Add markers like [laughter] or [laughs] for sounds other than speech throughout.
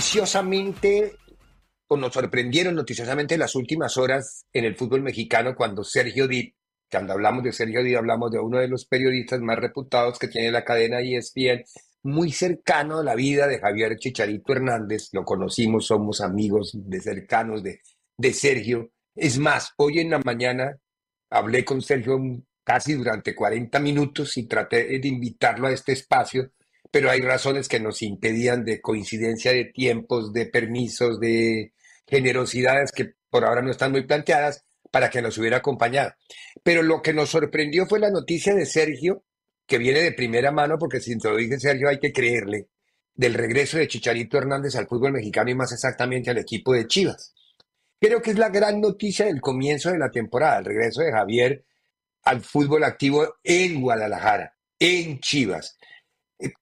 Noticiosamente, o nos sorprendieron noticiosamente las últimas horas en el fútbol mexicano cuando Sergio Di, cuando hablamos de Sergio Di, hablamos de uno de los periodistas más reputados que tiene la cadena ESPN, muy cercano a la vida de Javier Chicharito Hernández, lo conocimos, somos amigos de cercanos de, de Sergio. Es más, hoy en la mañana hablé con Sergio casi durante 40 minutos y traté de invitarlo a este espacio pero hay razones que nos impedían de coincidencia de tiempos, de permisos, de generosidades que por ahora no están muy planteadas para que nos hubiera acompañado. Pero lo que nos sorprendió fue la noticia de Sergio, que viene de primera mano, porque si te lo dice Sergio hay que creerle, del regreso de Chicharito Hernández al fútbol mexicano y más exactamente al equipo de Chivas. Creo que es la gran noticia del comienzo de la temporada, el regreso de Javier al fútbol activo en Guadalajara, en Chivas.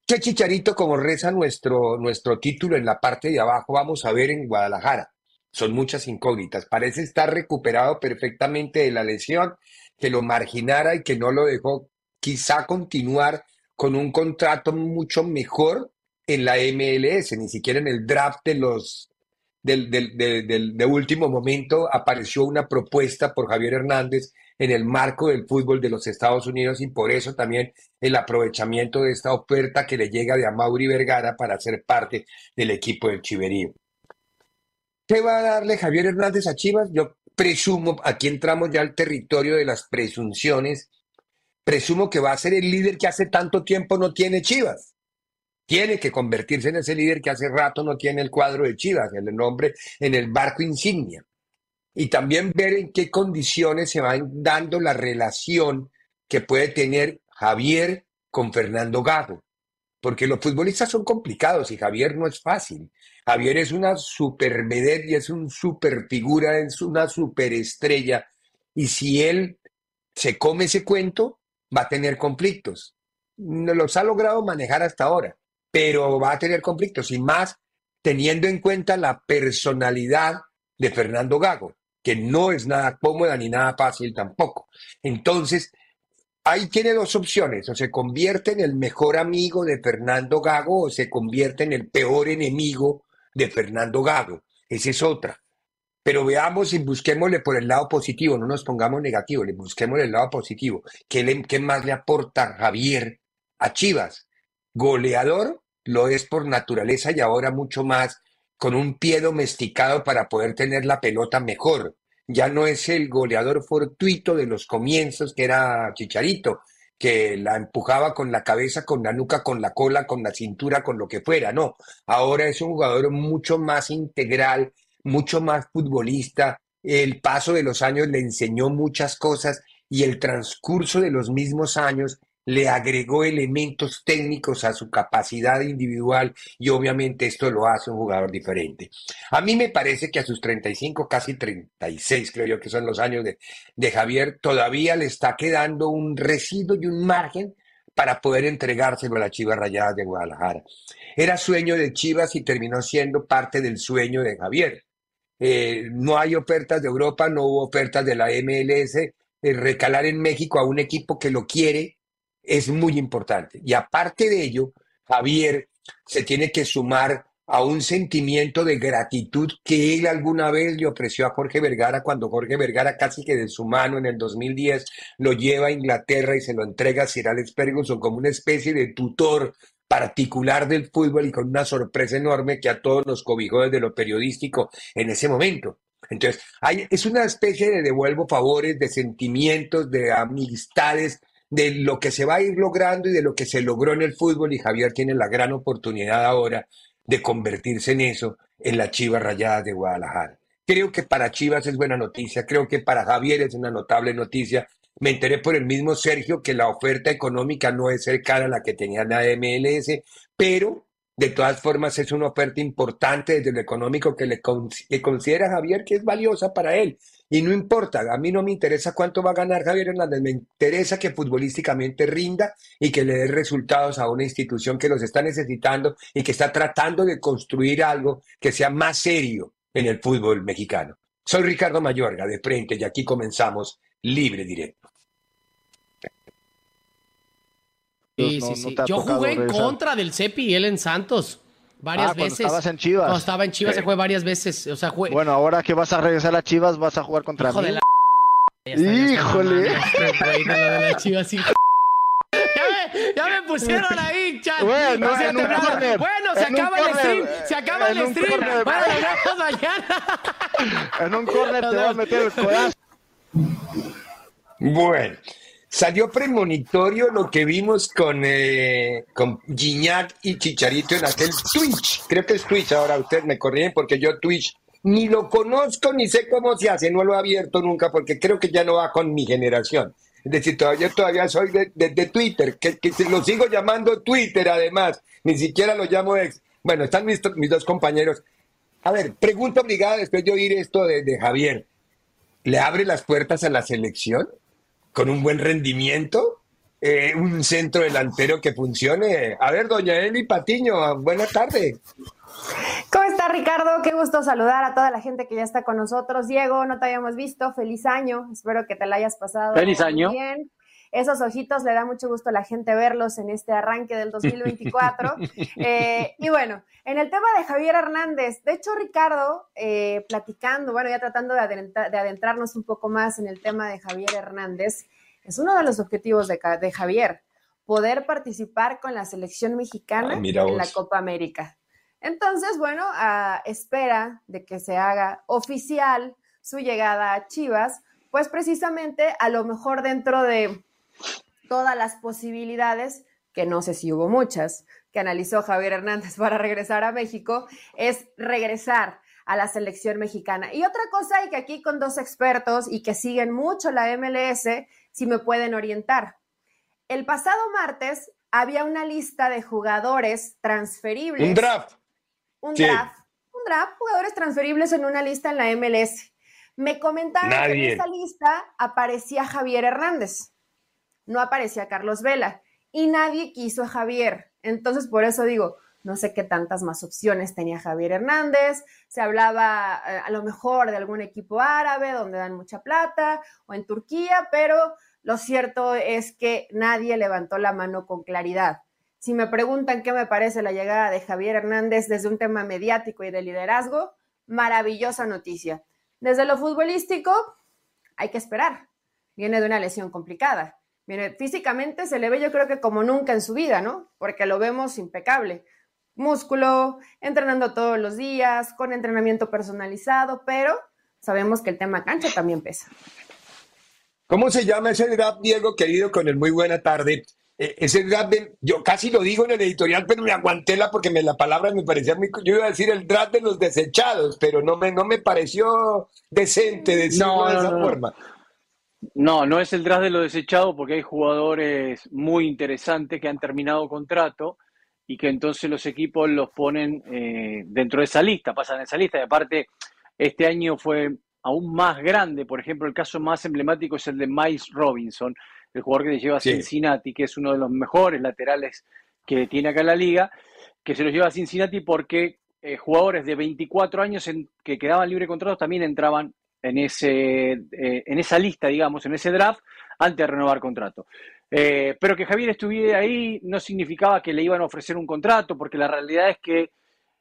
¿Qué chicharito, como reza nuestro, nuestro título en la parte de abajo, vamos a ver en Guadalajara? Son muchas incógnitas. Parece estar recuperado perfectamente de la lesión, que lo marginara y que no lo dejó quizá continuar con un contrato mucho mejor en la MLS, ni siquiera en el draft de los del, del, del, de último momento apareció una propuesta por Javier Hernández en el marco del fútbol de los Estados Unidos y por eso también el aprovechamiento de esta oferta que le llega de Amauri Vergara para ser parte del equipo del Chiverío. ¿Qué va a darle Javier Hernández a Chivas? Yo presumo, aquí entramos ya al territorio de las presunciones, presumo que va a ser el líder que hace tanto tiempo no tiene Chivas. Tiene que convertirse en ese líder que hace rato no tiene el cuadro de Chivas, el nombre en el barco insignia y también ver en qué condiciones se va dando la relación que puede tener Javier con Fernando Gago. Porque los futbolistas son complicados y Javier no es fácil. Javier es una super y es un super figura, es una super estrella. Y si él se come ese cuento, va a tener conflictos. No los ha logrado manejar hasta ahora, pero va a tener conflictos y más teniendo en cuenta la personalidad de Fernando Gago que no es nada cómoda ni nada fácil tampoco. Entonces, ahí tiene dos opciones, o se convierte en el mejor amigo de Fernando Gago o se convierte en el peor enemigo de Fernando Gago. Esa es otra. Pero veamos y busquémosle por el lado positivo, no nos pongamos negativos, le busquemos el lado positivo. ¿Qué, ¿Qué más le aporta Javier a Chivas? Goleador lo es por naturaleza y ahora mucho más con un pie domesticado para poder tener la pelota mejor. Ya no es el goleador fortuito de los comienzos que era Chicharito, que la empujaba con la cabeza, con la nuca, con la cola, con la cintura, con lo que fuera. No, ahora es un jugador mucho más integral, mucho más futbolista. El paso de los años le enseñó muchas cosas y el transcurso de los mismos años le agregó elementos técnicos a su capacidad individual y obviamente esto lo hace un jugador diferente. A mí me parece que a sus 35, casi 36 creo yo que son los años de, de Javier, todavía le está quedando un residuo y un margen para poder entregárselo a la Chivas Rayadas de Guadalajara. Era sueño de Chivas y terminó siendo parte del sueño de Javier. Eh, no hay ofertas de Europa, no hubo ofertas de la MLS, eh, recalar en México a un equipo que lo quiere es muy importante. Y aparte de ello, Javier se tiene que sumar a un sentimiento de gratitud que él alguna vez le ofreció a Jorge Vergara cuando Jorge Vergara casi que de su mano en el 2010 lo lleva a Inglaterra y se lo entrega a Sir Alex Ferguson como una especie de tutor particular del fútbol y con una sorpresa enorme que a todos nos cobijó desde lo periodístico en ese momento. Entonces, es una especie de devuelvo favores, de sentimientos, de amistades, de lo que se va a ir logrando y de lo que se logró en el fútbol y Javier tiene la gran oportunidad ahora de convertirse en eso, en la Chivas Rayada de Guadalajara. Creo que para Chivas es buena noticia, creo que para Javier es una notable noticia. Me enteré por el mismo Sergio que la oferta económica no es cercana a la que tenía la MLS, pero de todas formas es una oferta importante desde lo económico que le, considera Javier que es valiosa para él. Y no importa, a mí no me interesa cuánto va a ganar Javier Hernández, me interesa que futbolísticamente rinda y que le dé resultados a una institución que los está necesitando y que está tratando de construir algo que sea más serio en el fútbol mexicano. Soy Ricardo Mayorga de frente y aquí comenzamos libre directo. Sí, sí, sí. Yo jugué en contra del Cepi y él en Santos. Varias ah, veces. Estabas en Chivas. Cuando estaba en Chivas se fue varias veces. O sea, Bueno, ahora que vas a regresar a Chivas, vas a jugar contra Hijo mí. De la... Híjole. Ya me, pusieron [laughs] ahí, chat. Bueno, se acaba el stream. Se acaba el stream. Bueno, nos vemos mañana. En un corner te vas a meter el codazo. Bueno. Salió premonitorio lo que vimos con, eh, con y Chicharito en aquel Twitch. Creo que es Twitch ahora, ustedes me corrigen porque yo Twitch ni lo conozco ni sé cómo se hace, no lo he abierto nunca porque creo que ya no va con mi generación. Es decir, todavía, todavía soy de, Twitter, que, que, lo sigo llamando Twitter además, ni siquiera lo llamo ex. Bueno, están mis, mis dos compañeros. A ver, pregunta obligada después de oír esto de, de Javier. ¿Le abre las puertas a la selección? Con un buen rendimiento, eh, un centro delantero que funcione. A ver, doña Eli Patiño, buena tarde. ¿Cómo está Ricardo? Qué gusto saludar a toda la gente que ya está con nosotros. Diego, no te habíamos visto. Feliz año. Espero que te la hayas pasado Feliz año. bien. Esos ojitos le da mucho gusto a la gente verlos en este arranque del 2024. [laughs] Eh, y bueno, en el tema de Javier Hernández, de hecho, Ricardo, eh, platicando, bueno, ya tratando de, adentrarnos un poco más en el tema de Javier Hernández, es uno de los objetivos de, Javier, poder participar con la selección mexicana en la Copa América. Entonces, bueno, a espera de que se haga oficial su llegada a Chivas, pues precisamente a lo mejor dentro de todas las posibilidades, que no sé si hubo muchas, que analizó Javier Hernández para regresar a México, es regresar a la selección mexicana. Y otra cosa, y que aquí con dos expertos y que siguen mucho la MLS, si me pueden orientar. El pasado martes había una lista de jugadores transferibles. Un draft. Un draft. Un draft, jugadores transferibles en una lista en la MLS. Me comentaron que en esa lista aparecía Javier Hernández no aparecía Carlos Vela y nadie quiso a Javier. Entonces, por eso digo, no sé qué tantas más opciones tenía Javier Hernández. Se hablaba eh, a lo mejor de algún equipo árabe donde dan mucha plata o en Turquía, pero lo cierto es que nadie levantó la mano con claridad. Si me preguntan qué me parece la llegada de Javier Hernández desde un tema mediático y de liderazgo, maravillosa noticia. Desde lo futbolístico, hay que esperar. Viene de una lesión complicada Mire, físicamente se le ve yo creo que como nunca en su vida, ¿no? Porque lo vemos impecable. Músculo, entrenando todos los días, con entrenamiento personalizado, pero sabemos que el tema cancha también pesa. ¿Cómo se llama ese draft, Diego, querido, con el muy buena tarde? E, ese draft, yo casi lo digo en el editorial, pero me aguanté la porque me, la palabra me parecía muy... Yo iba a decir el draft de los desechados, pero no me, no me pareció decente decirlo de esa forma. No, no es el draft de lo desechado porque hay jugadores muy interesantes que han terminado contrato y que entonces los equipos los ponen eh, dentro de esa lista, pasan en esa lista. Y aparte, este año fue aún más grande. Por ejemplo, el caso más emblemático es el de Miles Robinson, el jugador que lleva a Cincinnati, que es uno de los mejores laterales que tiene acá la liga, que se los lleva a Cincinnati porque eh, jugadores de 24 años en, que quedaban libre contratos también entraban en, ese, eh, en esa lista, digamos, en ese draft, antes de renovar contrato. Eh, pero que Javier estuviera ahí no significaba que le iban a ofrecer un contrato, porque la realidad es que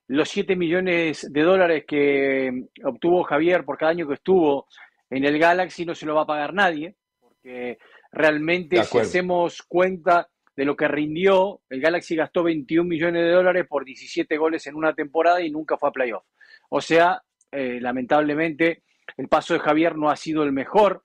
los 7 millones de dólares que obtuvo Javier por cada año que estuvo en el Galaxy no se lo va a pagar nadie, porque realmente si hacemos cuenta de lo que rindió, el Galaxy gastó 21 millones de dólares por 17 goles en una temporada y nunca fue a playoff. O sea, eh, lamentablemente el paso de Javier no ha sido el mejor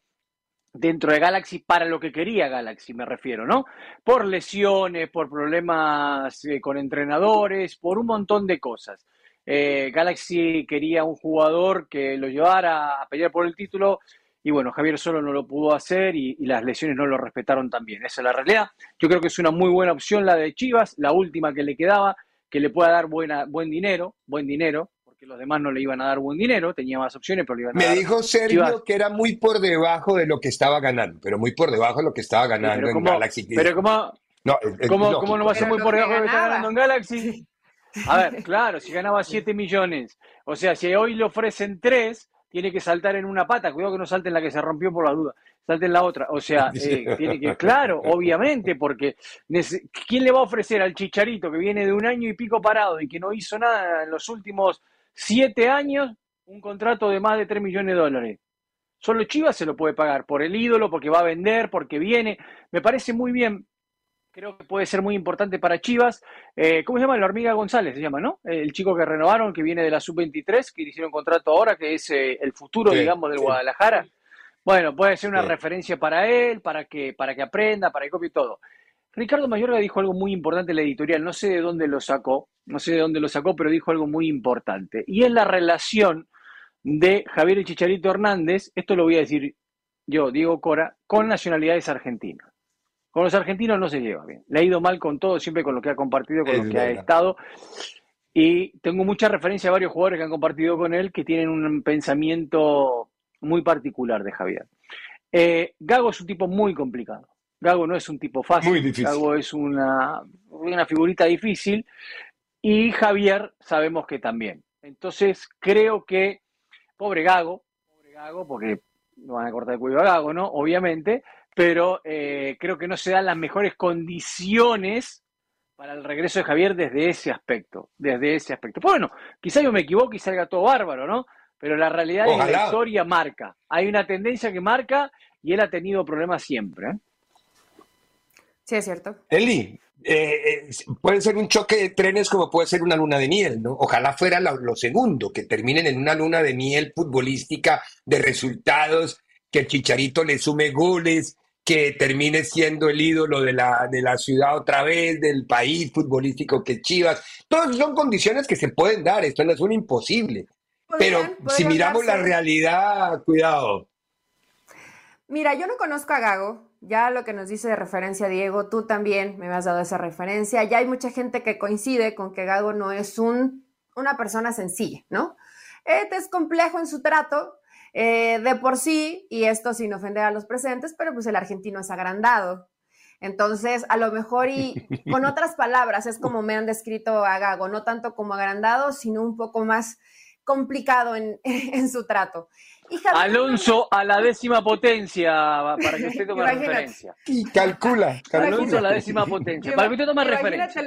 dentro de Galaxy para lo que quería Galaxy, me refiero, ¿no? Por lesiones, por problemas eh, con entrenadores, por un montón de cosas. Eh, Galaxy quería un jugador que lo llevara a pelear por el título y bueno, Javier solo no lo pudo hacer y, las lesiones no lo respetaron también. Esa es la realidad. Yo creo que es una muy buena opción la de Chivas, la última que le quedaba, que le pueda dar buena, buen dinero, buen dinero, porque los demás no le iban a dar buen dinero, tenía más opciones, pero le iban a Me dar. dijo Sergio que era muy por debajo de lo que estaba ganando, pero muy por debajo de lo que estaba ganando en Galaxy. Pero como, no, ¿cómo, no va a ser muy por debajo de lo que está ganando en Galaxy? A ver, claro, si ganaba 7 millones, o sea, si hoy le ofrecen 3, tiene que saltar en una pata, cuidado que no salte en la que se rompió por la duda, salte en la otra, o sea, [laughs] eh, tiene que, claro, obviamente, porque ¿quién le va a ofrecer al chicharito que viene de un año y pico parado y que no hizo nada en los últimos 7 años un contrato de más de 3 millones de dólares? Solo Chivas se lo puede pagar por el ídolo, porque va a vender, porque viene. Me parece muy bien creo que puede ser muy importante para Chivas. Eh, ¿Cómo se llama? La hormiga González se llama, ¿no? El chico que renovaron, que viene de la sub-23, que hicieron contrato ahora, que es eh, el futuro, digamos, del Guadalajara. Bueno, puede ser una referencia para él, para que, para que aprenda, para que copie todo. Ricardo Mayorga dijo algo muy importante en la editorial, no sé de dónde lo sacó, no sé de dónde lo sacó, pero dijo algo muy importante. Y es la relación de Javier y Chicharito Hernández, esto lo voy a decir yo, Diego Cora, con nacionalidades argentinas. Con los argentinos no se lleva bien. Le ha ido mal con todo, siempre con lo que ha compartido, con lo que ha estado. Y tengo mucha referencia a varios jugadores que han compartido con él que tienen un pensamiento muy particular de Javier. Eh, Gago es un tipo muy complicado. Gago no es un tipo fácil. Muy difícil. Gago es una, una figurita difícil. Y Javier sabemos que también. Entonces creo que, pobre Gago, pobre Gago, porque no van a cortar el cuello a Gago, ¿no? Obviamente, pero eh, creo que no se dan las mejores condiciones para el regreso de Javier desde ese aspecto, desde ese aspecto. Bueno, quizá yo me equivoque y salga todo bárbaro, ¿no? Pero la realidad es que la historia marca. Hay una tendencia que marca y él ha tenido problemas siempre. ¿eh? Sí, es cierto. Eli, eh, puede ser un choque de trenes como puede ser una luna de miel, ¿no? Ojalá fuera lo, segundo, que terminen en una luna de miel futbolística de resultados, que el Chicharito le sume goles, que termine siendo el ídolo de la, de la ciudad otra vez, del país futbolístico que Chivas. Todas son condiciones que se pueden dar, esto no es un imposible. Pero si miramos la realidad, cuidado. Mira, yo no conozco a Gago, ya lo que nos dice de referencia Diego, tú también me has dado esa referencia, ya hay mucha gente que coincide con que Gago no es un, una persona sencilla, ¿no? Este es complejo en su trato, eh, de por sí, y esto sin ofender a los presentes, pero pues el argentino es agrandado. Entonces, a lo mejor y [laughs] con otras palabras, es como me han descrito a Gago, no tanto como agrandado, sino un poco más complicado en, [laughs] su trato. Alonso a la décima potencia, para que usted tome referencia. Y calcula, calcula. Alonso a la décima potencia, para que usted tome referencia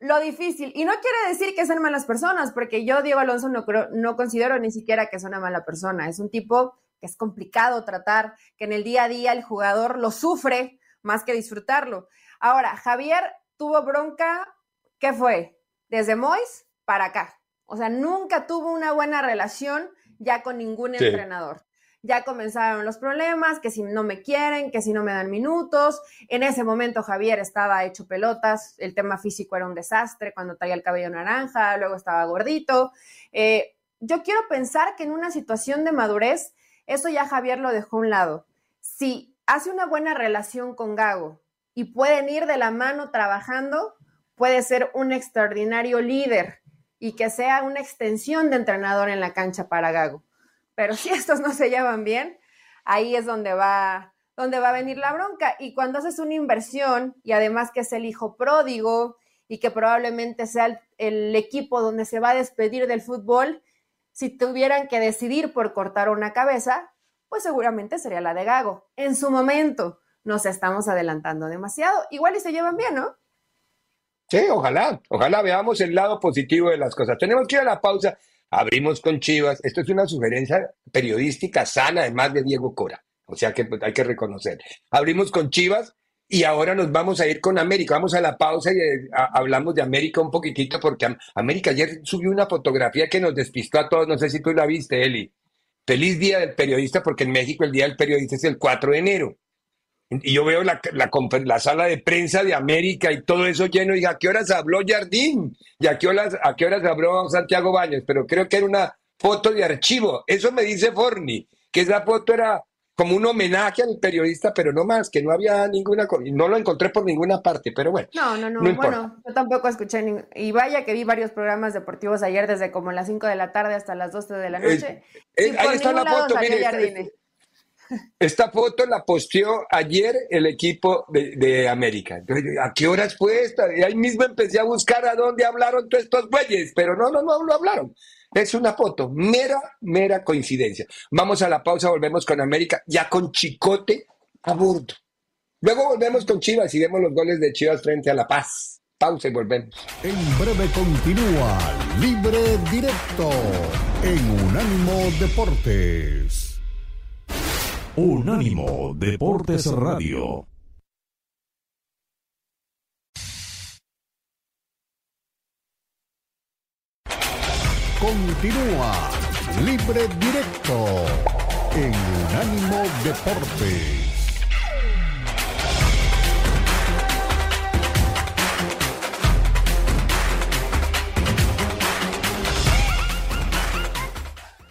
lo difícil. Y no quiere decir que sean malas personas, porque yo, Diego Alonso, no, no considero ni siquiera que es una mala persona. Es un tipo que es complicado tratar, que en el día a día el jugador lo sufre más que disfrutarlo. Ahora, Javier tuvo bronca, ¿qué fue? Desde Mois para acá. O sea, nunca tuvo una buena relación ya con ningún entrenador ya comenzaron los problemas, que si no me quieren, que si no me dan minutos. En ese momento Javier estaba hecho pelotas, el tema físico era un desastre cuando traía el cabello naranja, luego estaba gordito. Eh, yo quiero pensar que en una situación de madurez, eso ya Javier lo dejó a un lado. Si hace una buena relación con Gago y pueden ir de la mano trabajando, puede ser un extraordinario líder y que sea una extensión de entrenador en la cancha para Gago. Pero si [laughs] estos no se llevan bien, ahí es donde va, donde va a venir la bronca. Y cuando haces una inversión y además que es el hijo pródigo y que probablemente sea el, equipo donde se va a despedir del fútbol, si tuvieran que decidir por cortar una cabeza, pues seguramente sería la de Gago. En su momento, nos estamos adelantando demasiado. Igual y se llevan bien, ¿no? Sí, ojalá, ojalá veamos el lado positivo de las cosas. Tenemos que ir a la pausa. Abrimos con Chivas. Esto es una sugerencia periodística sana, además de Diego Cora. O sea que pues, hay que reconocer. Abrimos con Chivas y ahora nos vamos a ir con América. Vamos a la pausa y eh, hablamos de América un poquitito porque América ayer subió una fotografía que nos despistó a todos. No sé si tú la viste, Eli. Feliz Día del Periodista porque en México el Día del Periodista es el 4 de enero. Y yo veo la, la, sala de prensa de América y todo eso lleno. Y a qué horas habló Jardín y a qué horas, a qué horas habló Santiago Baños. Pero creo que era una foto de archivo. Eso me dice Forni, que esa foto era como un homenaje al periodista, pero no más, que no había ninguna, no lo encontré por ninguna parte, pero bueno. No, no, no, bueno, yo tampoco escuché, y vaya que vi varios programas deportivos ayer desde como las 5 de la tarde hasta las 12 de la noche. ahí está la foto, mire, esta, foto la posteó ayer el equipo de, América. ¿A qué horas fue esta? Y ahí mismo empecé a buscar a dónde hablaron todos estos bueyes, pero no, no, no, no hablaron. Es una foto, mera, mera coincidencia. Vamos a la pausa, volvemos con América, ya con Chicote a bordo. Luego volvemos con Chivas y vemos los goles de Chivas frente a La Paz. Pausa y volvemos. En breve continúa Libre Directo en Unánimo Deportes. Unánimo Deportes Radio. Continúa Libre Directo en Unánimo Deportes.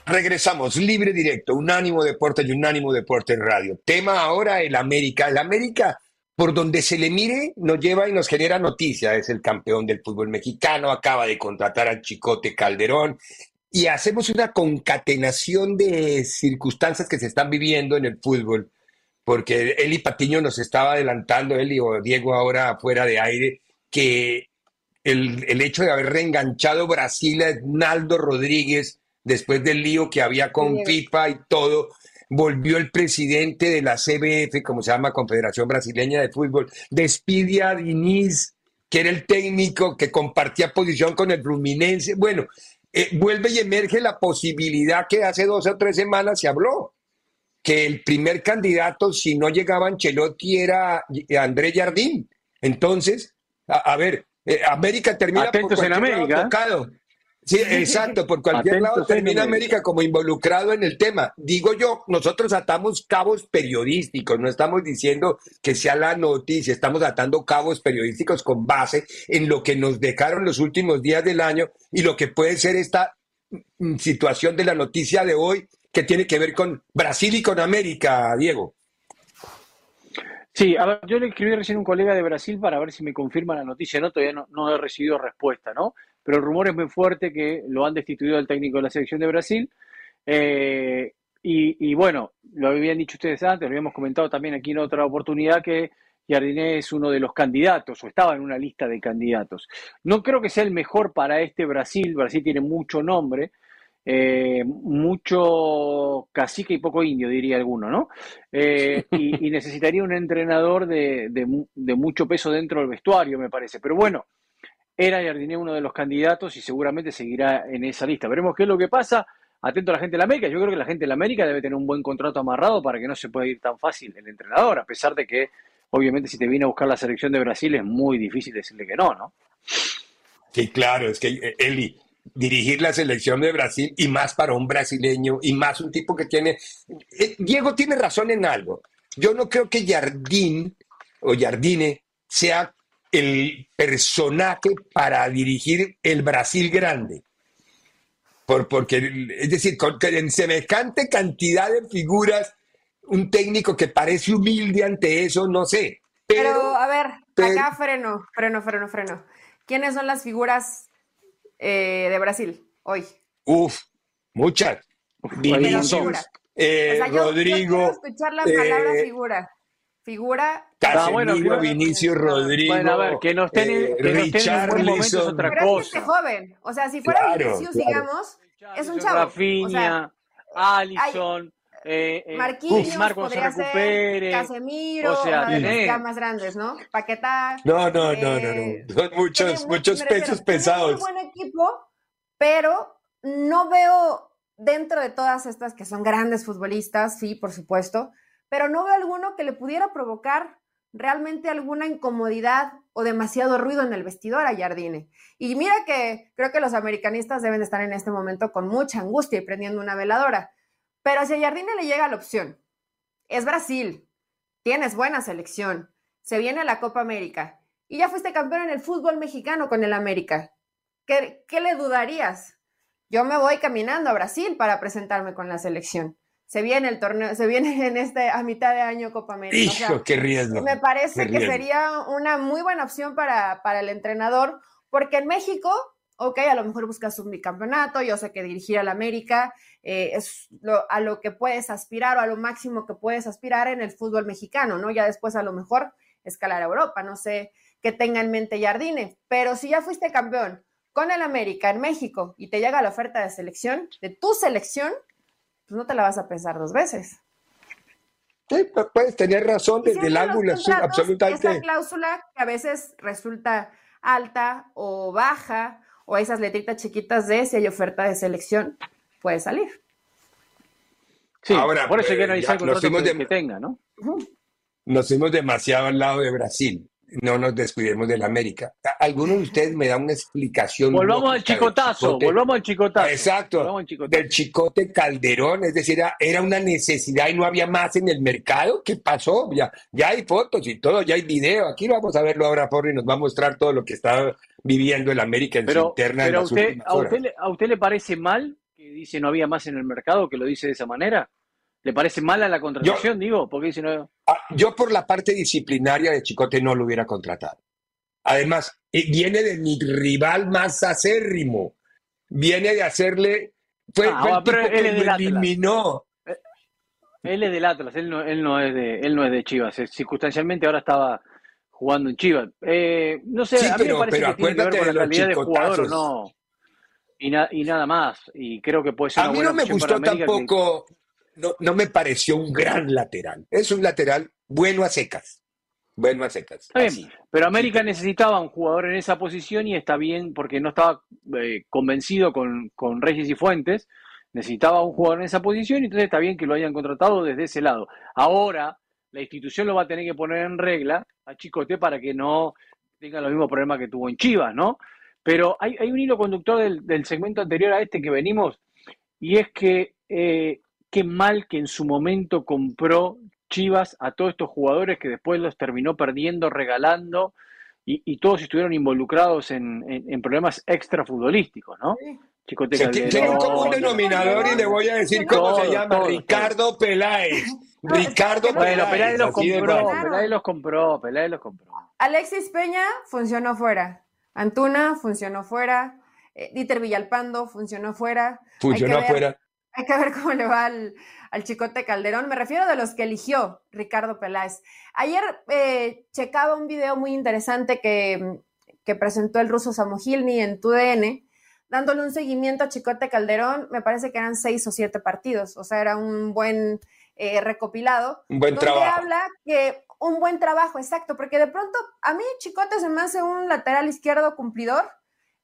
Regresamos, libre directo, unánimo deporte y unánimo deporte en radio. Tema ahora el América. El América por donde se le mire, nos lleva y nos genera noticia. Es el campeón del fútbol mexicano, acaba de contratar al Chicote Calderón y hacemos una concatenación de circunstancias que se están viviendo en el fútbol, porque Eli Patiño nos estaba adelantando, Eli o Diego ahora fuera de aire, que el, el hecho de haber reenganchado Brasil a Naldo Rodríguez después del lío que había con FIFA y todo, volvió el presidente de la CBF, como se llama Confederación Brasileña de Fútbol, despide a Diniz, que era el técnico que compartía posición con el Fluminense. Bueno, eh, vuelve y emerge la posibilidad que hace dos o tres semanas se habló, que el primer candidato, si no llegaba Ancelotti, era André Jardín. Entonces, a, ver, eh, América termina Atentos en América. Sí, exacto, por cualquier lado termina América como involucrado en el tema. Digo yo, nosotros atamos cabos periodísticos, no estamos diciendo que sea la noticia, estamos atando cabos periodísticos con base en lo que nos dejaron los últimos días del año y lo que puede ser esta mm, situación de la noticia de hoy que tiene que ver con Brasil y con América, Diego. Sí, a ver, yo le escribí recién a un colega de Brasil para ver si me confirma la noticia, ¿no? Todavía no, no he recibido respuesta, ¿no? Pero el rumor es muy fuerte que lo han destituido al técnico de la selección de Brasil. Eh, y, bueno, lo habían dicho ustedes antes, lo habíamos comentado también aquí en otra oportunidad que Jardiné es uno de los candidatos o estaba en una lista de candidatos. No creo que sea el mejor para este Brasil, Brasil tiene mucho nombre, eh, mucho cacique y poco indio, diría alguno, ¿no? Eh, y, necesitaría un entrenador de, de, mucho peso dentro del vestuario, me parece. Pero bueno, era Jardiné uno de los candidatos y seguramente seguirá en esa lista. Veremos qué es lo que pasa. Atento a la gente de la América. Yo creo que la gente de la América debe tener un buen contrato amarrado para que no se pueda ir tan fácil el entrenador, a pesar de que, obviamente, si te viene a buscar la selección de Brasil es muy difícil decirle que no, ¿no? Sí, claro, es que eh, Eli, dirigir la selección de Brasil y más para un brasileño y más un tipo que tiene... Eh, Diego tiene razón en algo. Yo no creo que Jardín o Jardine sea el personaje para dirigir el Brasil grande. Por, porque, es decir, con, en semejante cantidad de figuras, un técnico que parece humilde ante eso, no sé. Pero, a ver, acá freno, freno, freno, freno. ¿Quiénes son las figuras eh, de Brasil hoy? Uf, muchas. Vinicius, eh, Rodrigo. escuchar la palabra eh, figura figura. Casemiro, bueno, Vinicio Rodrigo. Bueno, a ver, que no estén, eh, que no estén en un buen momento es otra pero cosa. Es joven. O sea, si fuera Vinicius, digamos, es un chavo. Rafinha, Alison. Eh, eh, Marquinhos, Marcos podría recupere, ser Casemiro, o sea, ya más grandes, ¿no? Paquetá. No, no, no, no, no. Eh, Son muchos, muchos pesos pesados. Es un buen equipo, pero no veo dentro de todas estas que son grandes futbolistas, sí, por supuesto, pero no veo alguno que le pudiera provocar realmente alguna incomodidad o demasiado ruido en el vestidor a Jardine. Y mira que creo que los americanistas deben estar en este momento con mucha angustia y prendiendo una veladora. Pero si a Jardine le llega la opción, es Brasil, tienes buena selección, se viene la Copa América y ya fuiste campeón en el fútbol mexicano con el América. ¿Qué, qué le dudarías? Yo me voy caminando a Brasil para presentarme con la selección se viene el torneo, se viene en este a mitad de año Copa América. Hijo, qué riesgo. Me parece que sería una muy buena opción para, para el entrenador, porque en México, ok, a lo mejor buscas un bicampeonato, yo sé que dirigir al América eh, es a lo que puedes aspirar o a lo máximo que puedes aspirar en el fútbol mexicano, ¿no? Ya después a lo mejor escalar a Europa, no sé qué tenga en mente Jardine, pero si ya fuiste campeón con el América en México y te llega la oferta de selección, de tu selección, pues no te la vas a pensar dos veces. Sí, puedes tener razón desde el ángulo absolutamente. Esa cláusula que a veces resulta alta o baja, o esas letritas chiquitas de si hay oferta de selección, puede salir. Sí, Ahora, por eso que no hay que, que tenga, ¿no? Nos fuimos demasiado al lado de Brasil no nos descuidemos del América. ¿Alguno de ustedes me da una explicación? Volvamos al chicotazo, volvamos al chicotazo. Exacto, del chicote Calderón, es decir, era, una necesidad y no había más en el mercado. ¿Qué pasó? Ya, ya hay fotos y todo, ya hay video. Aquí vamos a verlo ahora, por y nos va a mostrar todo lo que está viviendo el América en su interna. Pero usted, a, usted, ¿a usted le parece mal que dice no había más en el mercado, que lo dice de esa manera? ¿Le parece mala la contratación, digo? Porque no... Ah, yo por la parte disciplinaria de Chicote no lo hubiera contratado. Además, eh, viene de mi rival más acérrimo. Viene de hacerle... Fue, ah, el tipo que lo eliminó. Eh, él es del Atlas, él no, él no, es, de, él no es de Chivas. Circunstancialmente ahora estaba jugando en Chivas. Eh, no sé, a mí me parece que tiene que ver con la calidad de jugador no. Y, y, nada más. Y creo que puede ser A mí no me gustó tampoco no, no me pareció un gran lateral. Es un lateral bueno a secas. Bueno a secas. pero América necesitaba un jugador en esa posición y está bien porque no estaba eh, convencido con, con Reyes y Fuentes. Necesitaba un jugador en esa posición y entonces está bien que lo hayan contratado desde ese lado. Ahora, la institución lo va a tener que poner en regla a Chicote para que no tenga los mismos problemas que tuvo en Chivas, ¿no? Pero hay, hay un hilo conductor del, del, segmento anterior a este que venimos y es que eh, qué mal que en su momento compró Chivas a todos estos jugadores que después los terminó perdiendo, regalando, y, todos estuvieron involucrados en, problemas extrafutbolísticos, ¿no? Chicote Calderón, como un denominador y le voy a decir cómo se llama, Ricardo Peláez. Ricardo Peláez. Bueno, Peláez los compró, Peláez los compró, Peláez los compró. Alexis Peña funcionó fuera. Antuna funcionó fuera. Eh, Dieter Villalpando funcionó fuera. Funcionó fuera hay que ver cómo le va al, Chicote Calderón. Me refiero de los que eligió Ricardo Peláez. Ayer eh, checaba un video muy interesante que, presentó el ruso Samogilny en TUDN, dándole un seguimiento a Chicote Calderón. Me parece que eran seis o siete partidos, o sea, era un buen eh, recopilado. Un buen trabajo. habla que un buen trabajo, exacto, porque de pronto a mí Chicote se me hace un lateral izquierdo cumplidor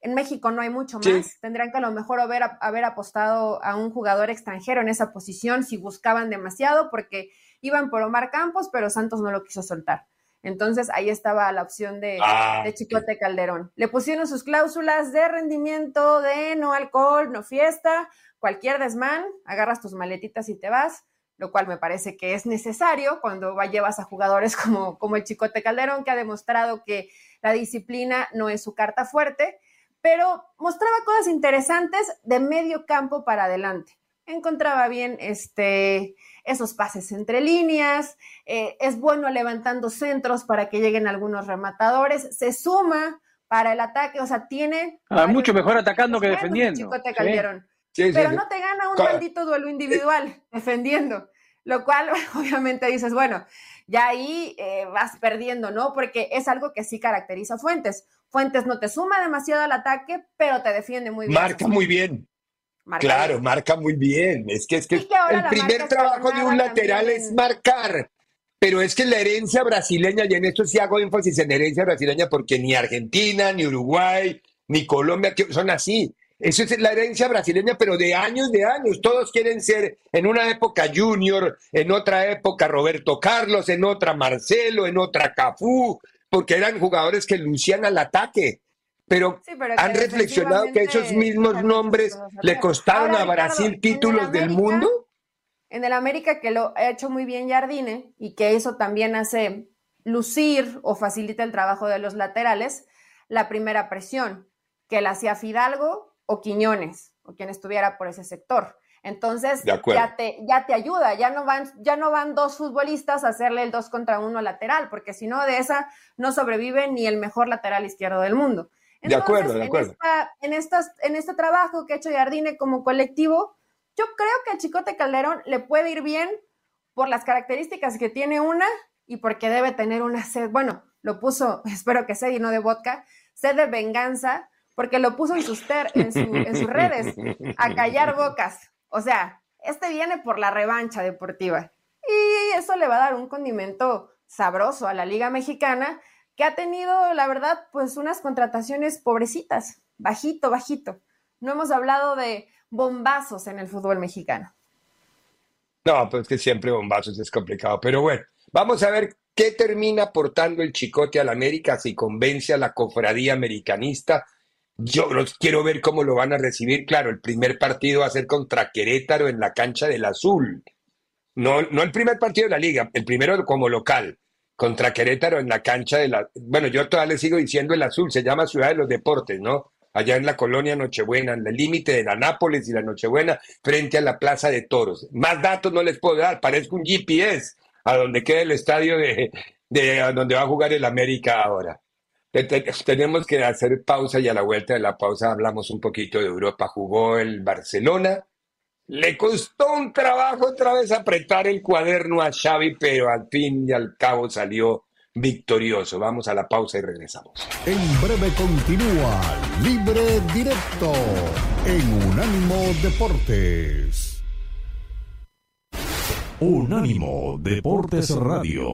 en México no hay mucho más. Tendrían que a lo mejor haber, haber apostado a un jugador extranjero en esa posición si buscaban demasiado, porque iban por Omar Campos, pero Santos no lo quiso soltar. Entonces ahí estaba la opción de, ah, de Chicote Calderón. Le pusieron sus cláusulas de rendimiento, de no alcohol, no fiesta, cualquier desmán, agarras tus maletitas y te vas, lo cual me parece que es necesario cuando llevas a jugadores [laughs] como, como el Chicote Calderón, que ha demostrado que la disciplina no es su carta fuerte pero mostraba cosas interesantes de medio campo para adelante. Encontraba bien este, esos pases entre líneas, eh, es bueno levantando centros para que lleguen algunos rematadores, se suma para el ataque, o sea, tiene... Ah, mucho mejor atacando que defendiendo. pero no te gana un maldito duelo individual defendiendo, lo cual [laughs] obviamente dices, bueno, ya ahí eh, vas perdiendo, ¿no? Porque es algo que sí caracteriza a Fuentes. Fuentes no te suma demasiado al ataque, pero te defiende muy bien. Marca muy bien. claro, marca muy bien. Es que, es que, el primer trabajo de un lateral es marcar. Pero es que la herencia brasileña, y en esto sí hago énfasis en herencia brasileña, porque ni Argentina, ni Uruguay, ni Colombia son así. Eso es la herencia brasileña, pero de años, de años. Todos quieren ser en una época Junior, en otra época Roberto Carlos, en otra Marcelo, en otra Cafú, porque eran jugadores que lucían al ataque. Pero, han reflexionado que esos mismos nombres le costaron a Brasil títulos del mundo. En el América, que lo ha hecho muy bien Jardine y que eso también hace lucir o facilita el trabajo de los laterales, la primera presión, que la hacía Fidalgo o Quiñones, o quien estuviera por ese sector. Entonces, ya te, ya te ayuda, ya no, van, ya no van dos futbolistas a hacerle el dos contra uno lateral, porque si no, de esa no sobrevive ni el mejor lateral izquierdo del mundo. de acuerdo, de acuerdo. En, estas, en este trabajo que ha hecho Jardine como colectivo, yo creo que a Chicote Calderón le puede ir bien por las características que tiene una y porque debe tener una sed, bueno, lo puso, [laughs] espero que sed y no de vodka, sed de venganza, porque lo puso en sus, en, en sus redes, a callar bocas. O sea, este viene por la revancha deportiva. Y eso le va a dar un condimento sabroso a la Liga Mexicana, que ha tenido, la verdad, pues unas contrataciones pobrecitas, bajito, bajito. No hemos hablado de bombazos en el fútbol mexicano. No, pues que siempre bombazos es complicado. Pero bueno, vamos a ver qué termina aportando el chicote al América si convence a la cofradía americanista yo los quiero ver cómo lo van a recibir. Claro, el primer partido va a ser contra Querétaro en la cancha del Azul. No, no el primer partido de la liga, el primero como local, contra Querétaro en la cancha de la... Bueno, yo todavía le sigo diciendo el Azul, se llama Ciudad de los Deportes, ¿no? Allá en la colonia Nochebuena, en el límite de la Nápoles y la Nochebuena, frente a la Plaza de Toros. Más datos no les puedo dar, parezco un GPS a donde queda el estadio de, de donde va a jugar el América ahora. Tenemos que hacer pausa y a la vuelta de la pausa hablamos un poquito de Europa. Jugó el Barcelona. Le costó un trabajo otra vez apretar el cuaderno a Xavi, pero al fin y al cabo salió victorioso. Vamos a la pausa y regresamos. En breve continúa Libre Directo en Unánimo Deportes. Unánimo Deportes Radio.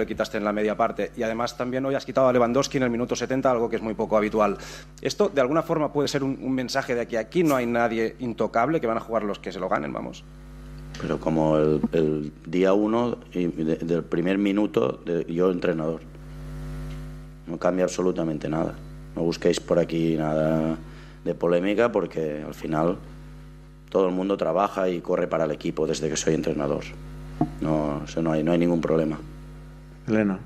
Lo quitaste en la media parte. Y además también hoy has quitado a Lewandowski en el minuto 70, algo que es muy poco habitual. Esto de alguna forma puede ser un, mensaje de que aquí no hay nadie intocable, que van a jugar los que se lo ganen, vamos. Pero como el, día uno del primer minuto, de, yo entrenador. No cambia absolutamente nada. No busquéis por aquí nada de polémica porque al final todo el mundo trabaja y corre para el equipo desde que soy entrenador. No, no, hay, no hay ningún problema. Elena.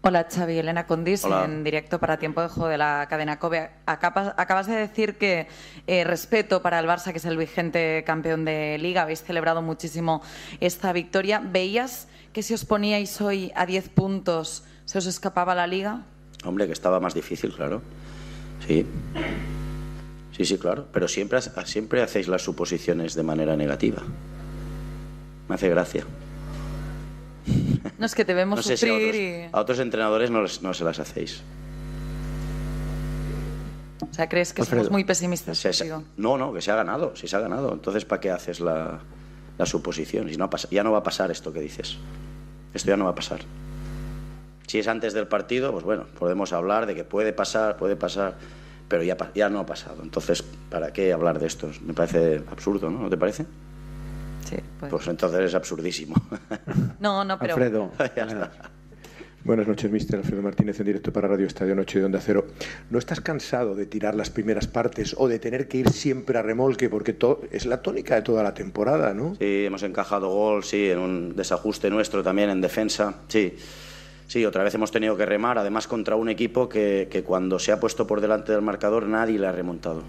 Hola Xavi, Elena Condis, en directo para Tiempo de Juego de la cadena COBE. Acabas, de decir que eh, respeto para el Barça, que es el vigente campeón de Liga, habéis celebrado muchísimo esta victoria. ¿Veías que si os poníais hoy a 10 puntos se os escapaba la Liga? Hombre, que estaba más difícil, claro. Sí. Sí, sí, claro. Pero siempre, siempre hacéis las suposiciones de manera negativa. Me hace gracia. No es que te vemos sufrir a, otros, entrenadores no, no, se las hacéis. O sea, ¿crees que somos muy pesimistas No, no, que se ha ganado, si se ha ganado. Entonces, ¿para qué haces la, la suposición? no ya no va a pasar esto que dices. Esto ya no va a pasar. Si es antes del partido, pues bueno, podemos hablar de que puede pasar, puede pasar, pero ya, ya no ha pasado. Entonces, ¿para qué hablar de esto? Me parece absurdo, ¿no? ¿No te parece? Pues. pues entonces es absurdísimo. [laughs] No, no, pero. Alfredo. [laughs] Buenas noches, mister Alfredo Martínez, en directo para Radio Estadio Noche de Onda Cero. ¿No estás cansado de tirar las primeras partes o de tener que ir siempre a remolque? Porque es la tónica de toda la temporada, ¿no? Sí, hemos encajado gol, sí, en un desajuste nuestro también en defensa, sí. Sí, otra vez hemos tenido que remar, además contra un equipo que, que cuando se ha puesto por delante del marcador nadie le ha remontado.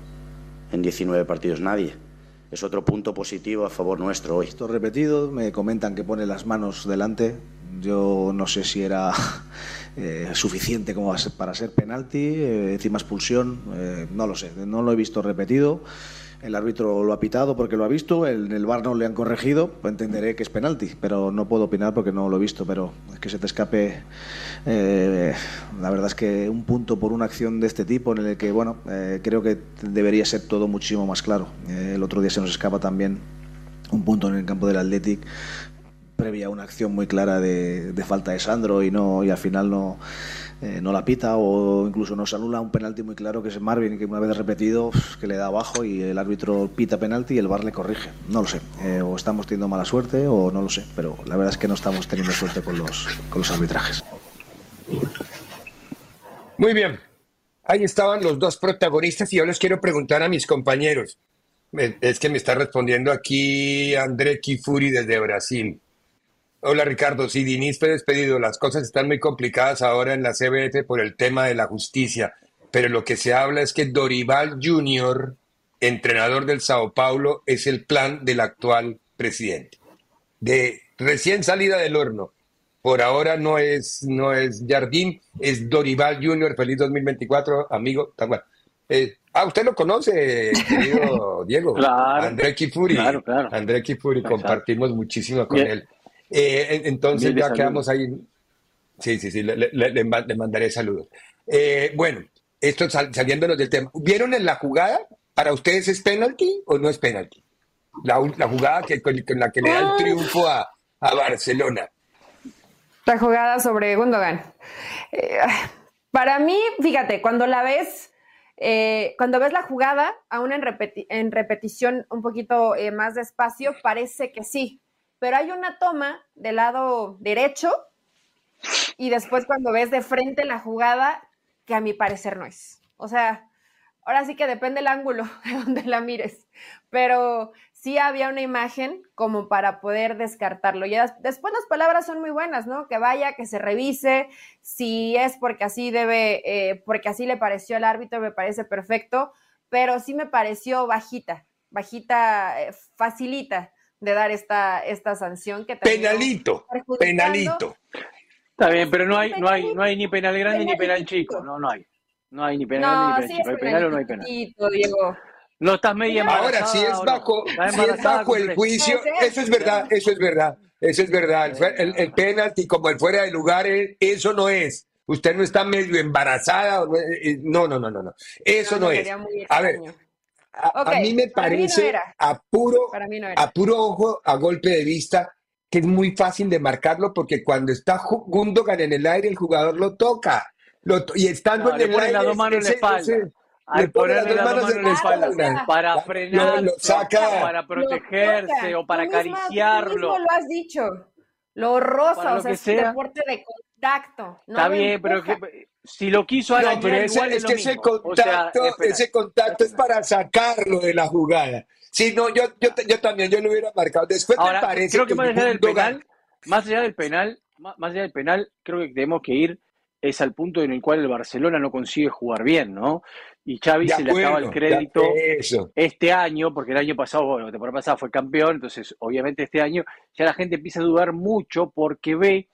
En 19 partidos, nadie. Es otro punto positivo a favor nuestro hoy. Esto repetido, me comentan que pone las manos delante. Yo no sé si era [laughs] eh, suficiente como para ser penalti, eh, encima expulsión, eh, no lo sé, no lo he visto repetido. El árbitro lo ha pitado porque lo ha visto, en el bar no le han corregido, pues entenderé que es penalti, pero no puedo opinar porque no lo he visto, pero es que se te escape, eh, la verdad es que un punto por una acción de este tipo en el que, bueno, eh, creo que debería ser todo muchísimo más claro. Eh, el otro día se nos escapa también un punto en el campo del Athletic previa una acción muy clara de, de falta de Sandro y no y al final no eh, no la pita o incluso nos anula un penalti muy claro que es Marvin que una vez repetido que le da abajo y el árbitro pita penalti y el bar le corrige. No lo sé. Eh, o estamos teniendo mala suerte o no lo sé. Pero la verdad es que no estamos teniendo suerte con los, con los arbitrajes. Muy bien. Ahí estaban los dos protagonistas y yo les quiero preguntar a mis compañeros. Es que me está respondiendo aquí André Kifuri desde Brasil. Hola Ricardo, si Diniz fue despedido, las cosas están muy complicadas ahora en la CBF por el tema de la justicia, pero lo que se habla es que Dorival Jr., entrenador del Sao Paulo, es el plan del actual presidente. De recién salida del horno. Por ahora no es, no es Jardín, es Dorival Jr., feliz 2024, amigo. Bueno, eh, ah, usted lo conoce, querido Diego. [laughs] Claro. André Kifuri. Claro, claro. André Kifuri, compartimos muchísimo con Bien. él. Eh, en- entonces ya quedamos ahí. Sí, sí, sí, le, le- le- le ma- le mandaré saludos. Eh, bueno, esto sal- saliéndonos del tema. ¿Vieron en la jugada? ¿Para ustedes es penalti o no es penalti? La, la jugada que, con, con la que le da el triunfo a, a Barcelona. La jugada sobre Gundogan. Eh, para mí, fíjate, cuando la ves, eh, cuando ves la jugada, aún en, repeti- en repetición un poquito eh, más despacio, parece que sí. Pero hay una toma del lado derecho y después cuando ves de frente la jugada, que a mi parecer no es. O sea, ahora sí que depende el ángulo [laughs] de donde la mires. Pero sí había una imagen como para poder descartarlo. Y des- después las palabras son muy buenas, ¿no? Que vaya, que se revise, si es porque así debe, eh, porque así le pareció al árbitro, me parece perfecto, pero sí me pareció bajita, bajita, eh, facilita de dar esta, esta sanción que Penalito, penalito. Está bien, pero no hay, no hay, no hay ni penal grande ni penal chico. No, no hay. No hay ni penal grande No, ni penal sí chico. es ¿Hay penal o no hay penal? penalito, Diego. No estás media. Ahora, si es no. bajo, si es bajo el juicio, No eso es verdad, eso es verdad, eso es verdad. El, el, el penalti como el fuera de lugar, eh, eso no es. Usted no está medio embarazada, no, eh, no, no, no, no, no. Eso no, es. sería muy A ver. A, mí me para mí no parece a puro, no a puro ojo, a golpe de vista, que es muy fácil de marcarlo porque cuando está Gundogan en el aire, el jugador lo toca. Lo to- y estando No, en le el aire, las dos manos en la espalda. ese- Al las ponerle dos las dos manos en la espalda. para frenar, para protegerse o para Tú misma- Tú acariciarlo. mismo lo has dicho. Lo rosa, o sea, es un deporte de contacto. No Está bien, pero empuja. que, si lo quiso No, arañar, pero ese- igual es es, que ese mismo. O sea, contacto, ese contacto es para sacarlo de la jugada. Sí, no, yo, yo, yo también, yo lo hubiera marcado. Después Ahora, me parece creo que más allá del penal, más allá del penal, má- más allá del penal, creo que tenemos que ir es al punto en el cual el Barcelona no consigue jugar bien, ¿no? Y Xavi De se le acaba el crédito este año, porque el año pasado, bueno, la temporada pasada fue campeón, entonces obviamente este año ya la gente empieza a dudar mucho porque ve